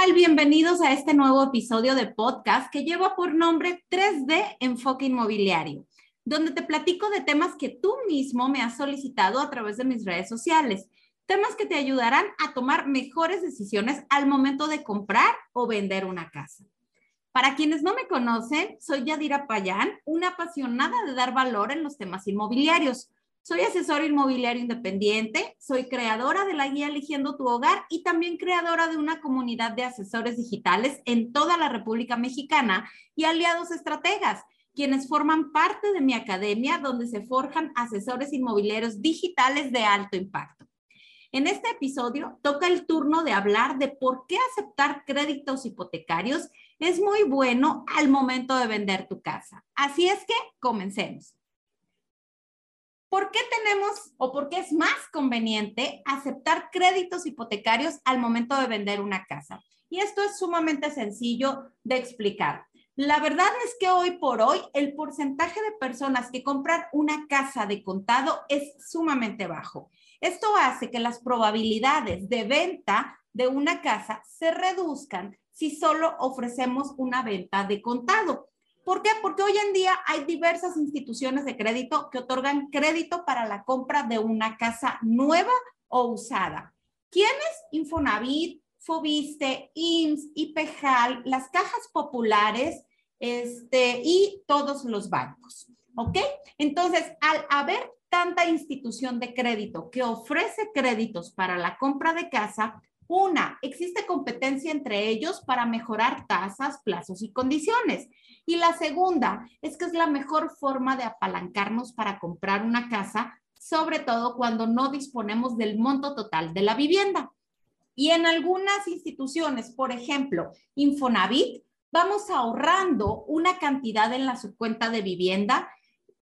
tal? Bienvenidos a este nuevo episodio de podcast que lleva por nombre 3D Enfoque Inmobiliario, donde te platico de temas que tú mismo me has solicitado a través de mis redes sociales, temas que te ayudarán a tomar mejores decisiones al momento de comprar o vender una casa. Para quienes no me conocen, soy Yadira Payán, una apasionada de dar valor en los temas inmobiliarios. Soy asesora inmobiliario independiente, soy creadora de la guía Eligiendo tu Hogar y también creadora de una comunidad de asesores digitales en toda la República Mexicana y aliados estrategas, quienes forman parte de mi academia donde se forjan asesores inmobiliarios digitales de alto impacto. En este episodio toca el turno de hablar de por qué aceptar créditos hipotecarios es muy bueno al momento de vender tu casa. Así es que comencemos. ¿Por qué tenemos o por qué es más conveniente aceptar créditos hipotecarios al momento de vender una casa? Y esto es sumamente sencillo de explicar. La verdad es que hoy por hoy el porcentaje de personas que compran una casa de contado es sumamente bajo. Esto hace que las probabilidades de venta de una casa se reduzcan si solo ofrecemos una venta de contado. ¿Por qué? Porque hoy en día hay diversas instituciones de crédito que otorgan crédito para la compra de una casa nueva o usada. ¿Quiénes? Infonavit, Fobiste, IMSS, IPEJAL, las cajas populares este, y todos los bancos. ¿Ok? Entonces, al haber tanta institución de crédito que ofrece créditos para la compra de casa, una, existe competencia entre ellos para mejorar tasas, plazos y condiciones. Y la segunda es que es la mejor forma de apalancarnos para comprar una casa, sobre todo cuando no disponemos del monto total de la vivienda. Y en algunas instituciones, por ejemplo, Infonavit, vamos ahorrando una cantidad en la subcuenta de vivienda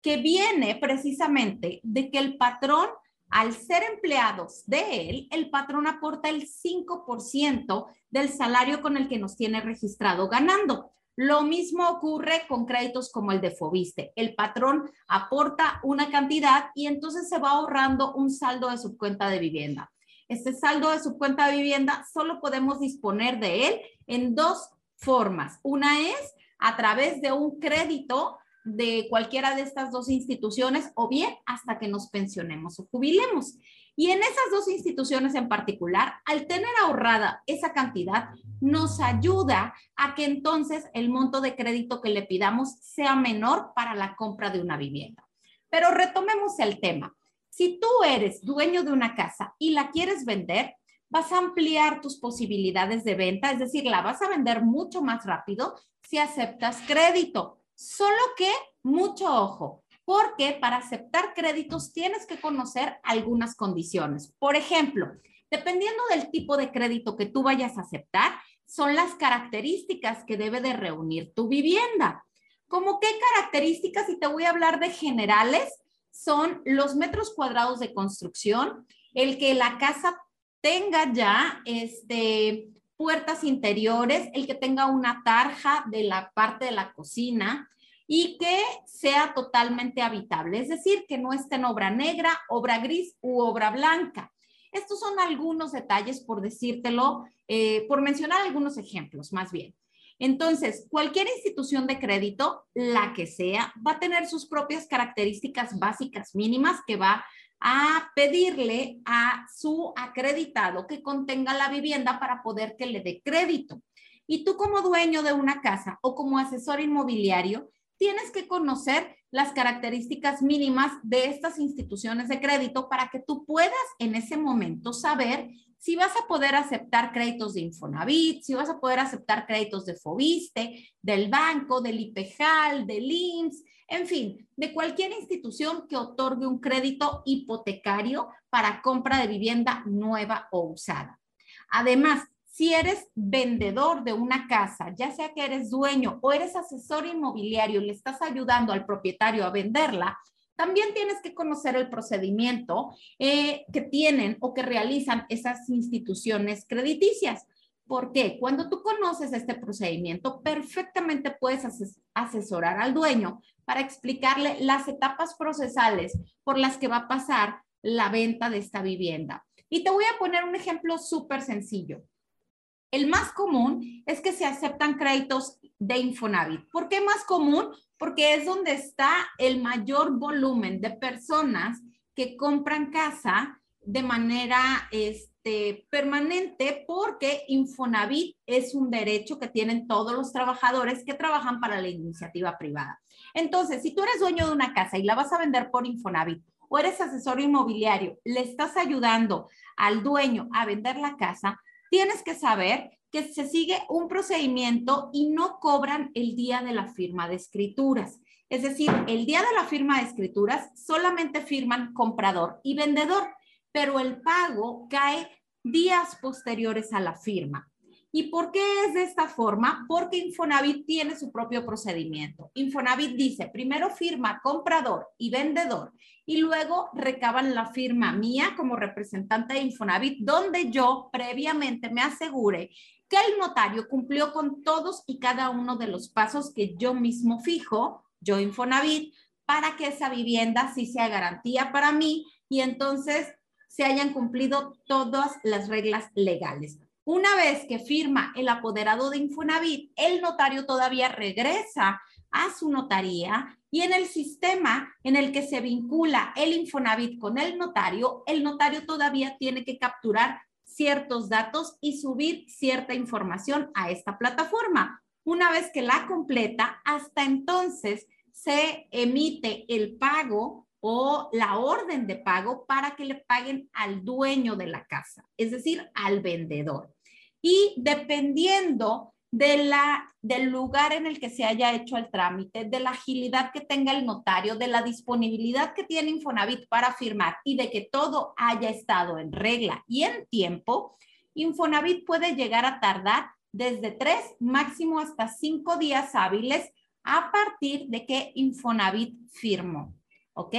que viene precisamente de que el patrón al ser empleados de él, el patrón aporta el 5% del salario con el que nos tiene registrado ganando. Lo mismo ocurre con créditos como el de Fobiste. El patrón aporta una cantidad y entonces se va ahorrando un saldo de su cuenta de vivienda. Este saldo de su cuenta de vivienda solo podemos disponer de él en dos formas. Una es a través de un crédito de cualquiera de estas dos instituciones o bien hasta que nos pensionemos o jubilemos. Y en esas dos instituciones en particular, al tener ahorrada esa cantidad, nos ayuda a que entonces el monto de crédito que le pidamos sea menor para la compra de una vivienda. Pero retomemos el tema. Si tú eres dueño de una casa y la quieres vender, vas a ampliar tus posibilidades de venta, es decir, la vas a vender mucho más rápido si aceptas crédito. Solo que mucho ojo, porque para aceptar créditos tienes que conocer algunas condiciones. Por ejemplo, dependiendo del tipo de crédito que tú vayas a aceptar, son las características que debe de reunir tu vivienda. ¿Cómo qué características? Y te voy a hablar de generales, son los metros cuadrados de construcción, el que la casa tenga ya este, puertas interiores, el que tenga una tarja de la parte de la cocina y que sea totalmente habitable, es decir, que no esté en obra negra, obra gris u obra blanca. Estos son algunos detalles, por decírtelo, eh, por mencionar algunos ejemplos, más bien. Entonces, cualquier institución de crédito, la que sea, va a tener sus propias características básicas mínimas que va a pedirle a su acreditado que contenga la vivienda para poder que le dé crédito. Y tú como dueño de una casa o como asesor inmobiliario, tienes que conocer las características mínimas de estas instituciones de crédito para que tú puedas en ese momento saber si vas a poder aceptar créditos de Infonavit, si vas a poder aceptar créditos de Fobiste, del banco, del IPEJAL, del IMSS, en fin, de cualquier institución que otorgue un crédito hipotecario para compra de vivienda nueva o usada. Además, si eres vendedor de una casa, ya sea que eres dueño o eres asesor inmobiliario y le estás ayudando al propietario a venderla, también tienes que conocer el procedimiento eh, que tienen o que realizan esas instituciones crediticias. Porque cuando tú conoces este procedimiento, perfectamente puedes asesorar al dueño para explicarle las etapas procesales por las que va a pasar la venta de esta vivienda. Y te voy a poner un ejemplo súper sencillo. El más común es que se aceptan créditos de Infonavit. ¿Por qué más común? Porque es donde está el mayor volumen de personas que compran casa de manera este, permanente porque Infonavit es un derecho que tienen todos los trabajadores que trabajan para la iniciativa privada. Entonces, si tú eres dueño de una casa y la vas a vender por Infonavit o eres asesor inmobiliario, le estás ayudando al dueño a vender la casa, tienes que saber que se sigue un procedimiento y no cobran el día de la firma de escrituras. Es decir, el día de la firma de escrituras solamente firman comprador y vendedor, pero el pago cae días posteriores a la firma. ¿Y por qué es de esta forma? Porque Infonavit tiene su propio procedimiento. Infonavit dice, primero firma comprador y vendedor y luego recaban la firma mía como representante de Infonavit, donde yo previamente me asegure que el notario cumplió con todos y cada uno de los pasos que yo mismo fijo, yo Infonavit, para que esa vivienda sí sea garantía para mí y entonces se hayan cumplido todas las reglas legales. Una vez que firma el apoderado de Infonavit, el notario todavía regresa a su notaría y en el sistema en el que se vincula el Infonavit con el notario, el notario todavía tiene que capturar ciertos datos y subir cierta información a esta plataforma. Una vez que la completa, hasta entonces se emite el pago o la orden de pago para que le paguen al dueño de la casa, es decir, al vendedor y dependiendo de la, del lugar en el que se haya hecho el trámite, de la agilidad que tenga el notario, de la disponibilidad que tiene Infonavit para firmar y de que todo haya estado en regla y en tiempo, Infonavit puede llegar a tardar desde tres, máximo hasta cinco días hábiles a partir de que Infonavit firmó. ¿Ok?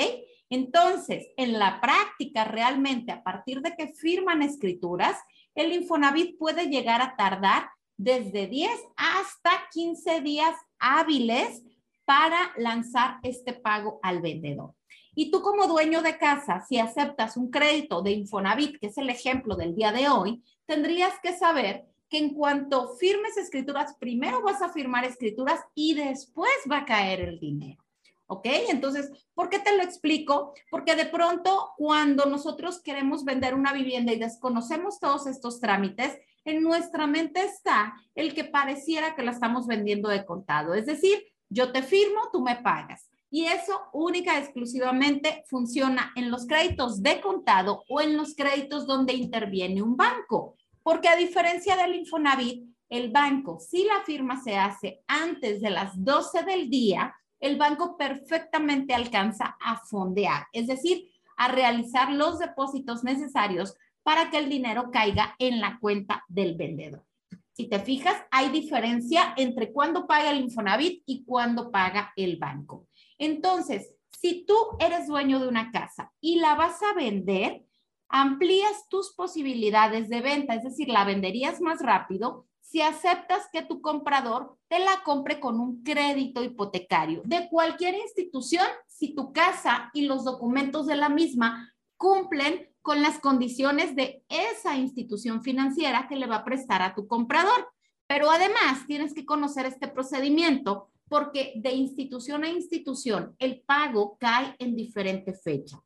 Entonces, en la práctica, realmente, a partir de que firman escrituras, el Infonavit puede llegar a tardar desde 10 hasta 15 días hábiles para lanzar este pago al vendedor. Y tú como dueño de casa, si aceptas un crédito de Infonavit, que es el ejemplo del día de hoy, tendrías que saber que en cuanto firmes escrituras, primero vas a firmar escrituras y después va a caer el dinero. ¿Ok? Entonces, ¿por qué te lo explico? Porque de pronto cuando nosotros queremos vender una vivienda y desconocemos todos estos trámites, en nuestra mente está el que pareciera que la estamos vendiendo de contado. Es decir, yo te firmo, tú me pagas. Y eso única y exclusivamente funciona en los créditos de contado o en los créditos donde interviene un banco. Porque a diferencia del Infonavit, el banco, si la firma se hace antes de las 12 del día, el banco perfectamente alcanza a fondear, es decir, a realizar los depósitos necesarios para que el dinero caiga en la cuenta del vendedor. Si te fijas, hay diferencia entre cuándo paga el Infonavit y cuándo paga el banco. Entonces, si tú eres dueño de una casa y la vas a vender, amplías tus posibilidades de venta, es decir, la venderías más rápido si aceptas que tu comprador te la compre con un crédito hipotecario de cualquier institución si tu casa y los documentos de la misma cumplen con las condiciones de esa institución financiera que le va a prestar a tu comprador. Pero además tienes que conocer este procedimiento porque de institución a institución el pago cae en diferente fecha.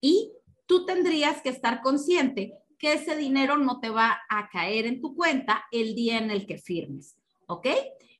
Y tú tendrías que estar consciente que ese dinero no te va a caer en tu cuenta el día en el que firmes. ¿Ok?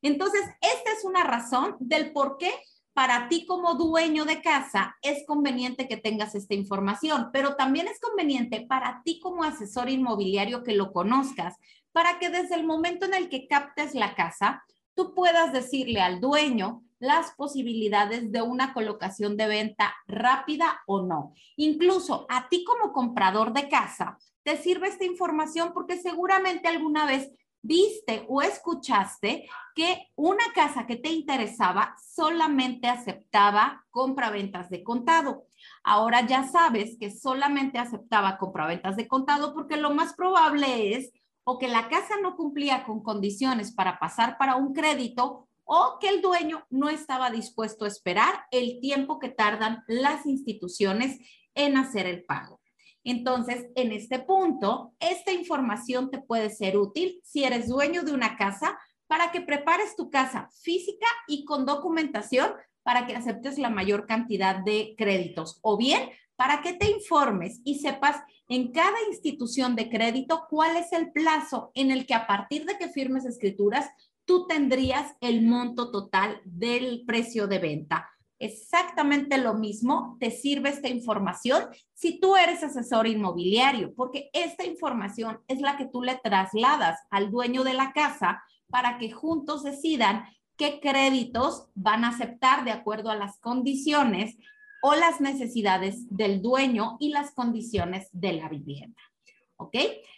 Entonces, esta es una razón del por qué para ti como dueño de casa es conveniente que tengas esta información, pero también es conveniente para ti como asesor inmobiliario que lo conozcas, para que desde el momento en el que captes la casa, tú puedas decirle al dueño las posibilidades de una colocación de venta rápida o no. Incluso a ti como comprador de casa, te sirve esta información porque seguramente alguna vez viste o escuchaste que una casa que te interesaba solamente aceptaba compraventas de contado. Ahora ya sabes que solamente aceptaba compraventas de contado porque lo más probable es o que la casa no cumplía con condiciones para pasar para un crédito o que el dueño no estaba dispuesto a esperar el tiempo que tardan las instituciones en hacer el pago. Entonces, en este punto, esta información te puede ser útil si eres dueño de una casa para que prepares tu casa física y con documentación para que aceptes la mayor cantidad de créditos o bien para que te informes y sepas en cada institución de crédito cuál es el plazo en el que a partir de que firmes escrituras tú tendrías el monto total del precio de venta. Exactamente lo mismo te sirve esta información si tú eres asesor inmobiliario, porque esta información es la que tú le trasladas al dueño de la casa para que juntos decidan qué créditos van a aceptar de acuerdo a las condiciones o las necesidades del dueño y las condiciones de la vivienda. ¿Ok?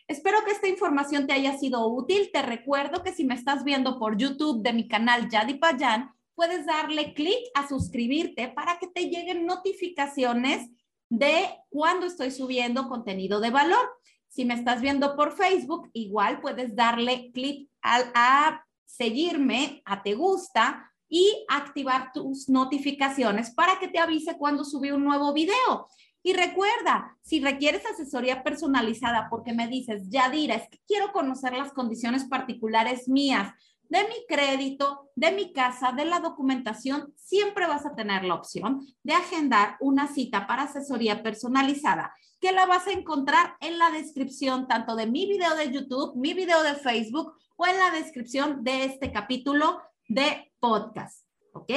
Espero que esta información te haya sido útil. Te recuerdo que si me estás viendo por YouTube de mi canal Yadi Payan, puedes darle clic a suscribirte para que te lleguen notificaciones de cuando estoy subiendo contenido de valor. Si me estás viendo por Facebook, igual puedes darle clic a, seguirme, a te gusta y activar tus notificaciones para que te avise cuando subí un nuevo video. Y recuerda, si requieres asesoría personalizada porque me dices, Yadira, es que quiero conocer las condiciones particulares mías de mi crédito, de mi casa, de la documentación, siempre vas a tener la opción de agendar una cita para asesoría personalizada, que la vas a encontrar en la descripción tanto de mi video de YouTube, mi video de Facebook o en la descripción de este capítulo de podcast. ¿Ok?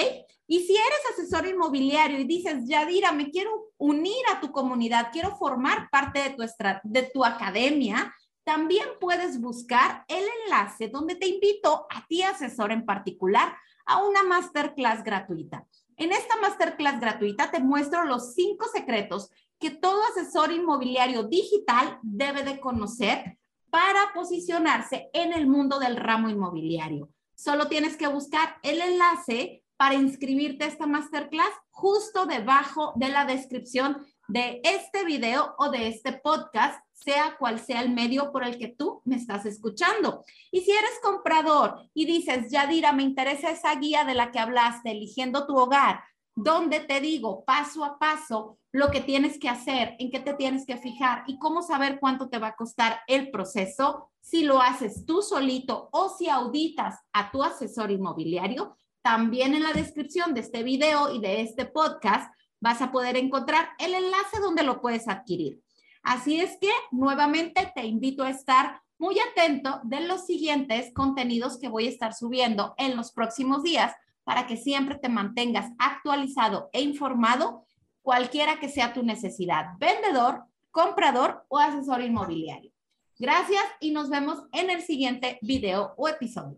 Y si eres asesor inmobiliario y dices, Yadira, me quiero unir a tu comunidad, quiero formar parte de tu, de tu academia, también puedes buscar el enlace donde te invito a ti, asesor en particular, a una masterclass gratuita. En esta masterclass gratuita te muestro los cinco secretos que todo asesor inmobiliario digital debe de conocer para posicionarse en el mundo del ramo inmobiliario. Solo tienes que buscar el enlace para inscribirte a esta masterclass justo debajo de la descripción de este video o de este podcast, sea cual sea el medio por el que tú me estás escuchando. Y si eres comprador y dices, Yadira, me interesa esa guía de la que hablaste, eligiendo tu hogar, donde te digo paso a paso lo que tienes que hacer, en qué te tienes que fijar y cómo saber cuánto te va a costar el proceso, si lo haces tú solito o si auditas a tu asesor inmobiliario, también en la descripción de este video y de este podcast vas a poder encontrar el enlace donde lo puedes adquirir. Así es que nuevamente te invito a estar muy atento de los siguientes contenidos que voy a estar subiendo en los próximos días para que siempre te mantengas actualizado e informado cualquiera que sea tu necesidad, vendedor, comprador o asesor inmobiliario. Gracias y nos vemos en el siguiente video o episodio.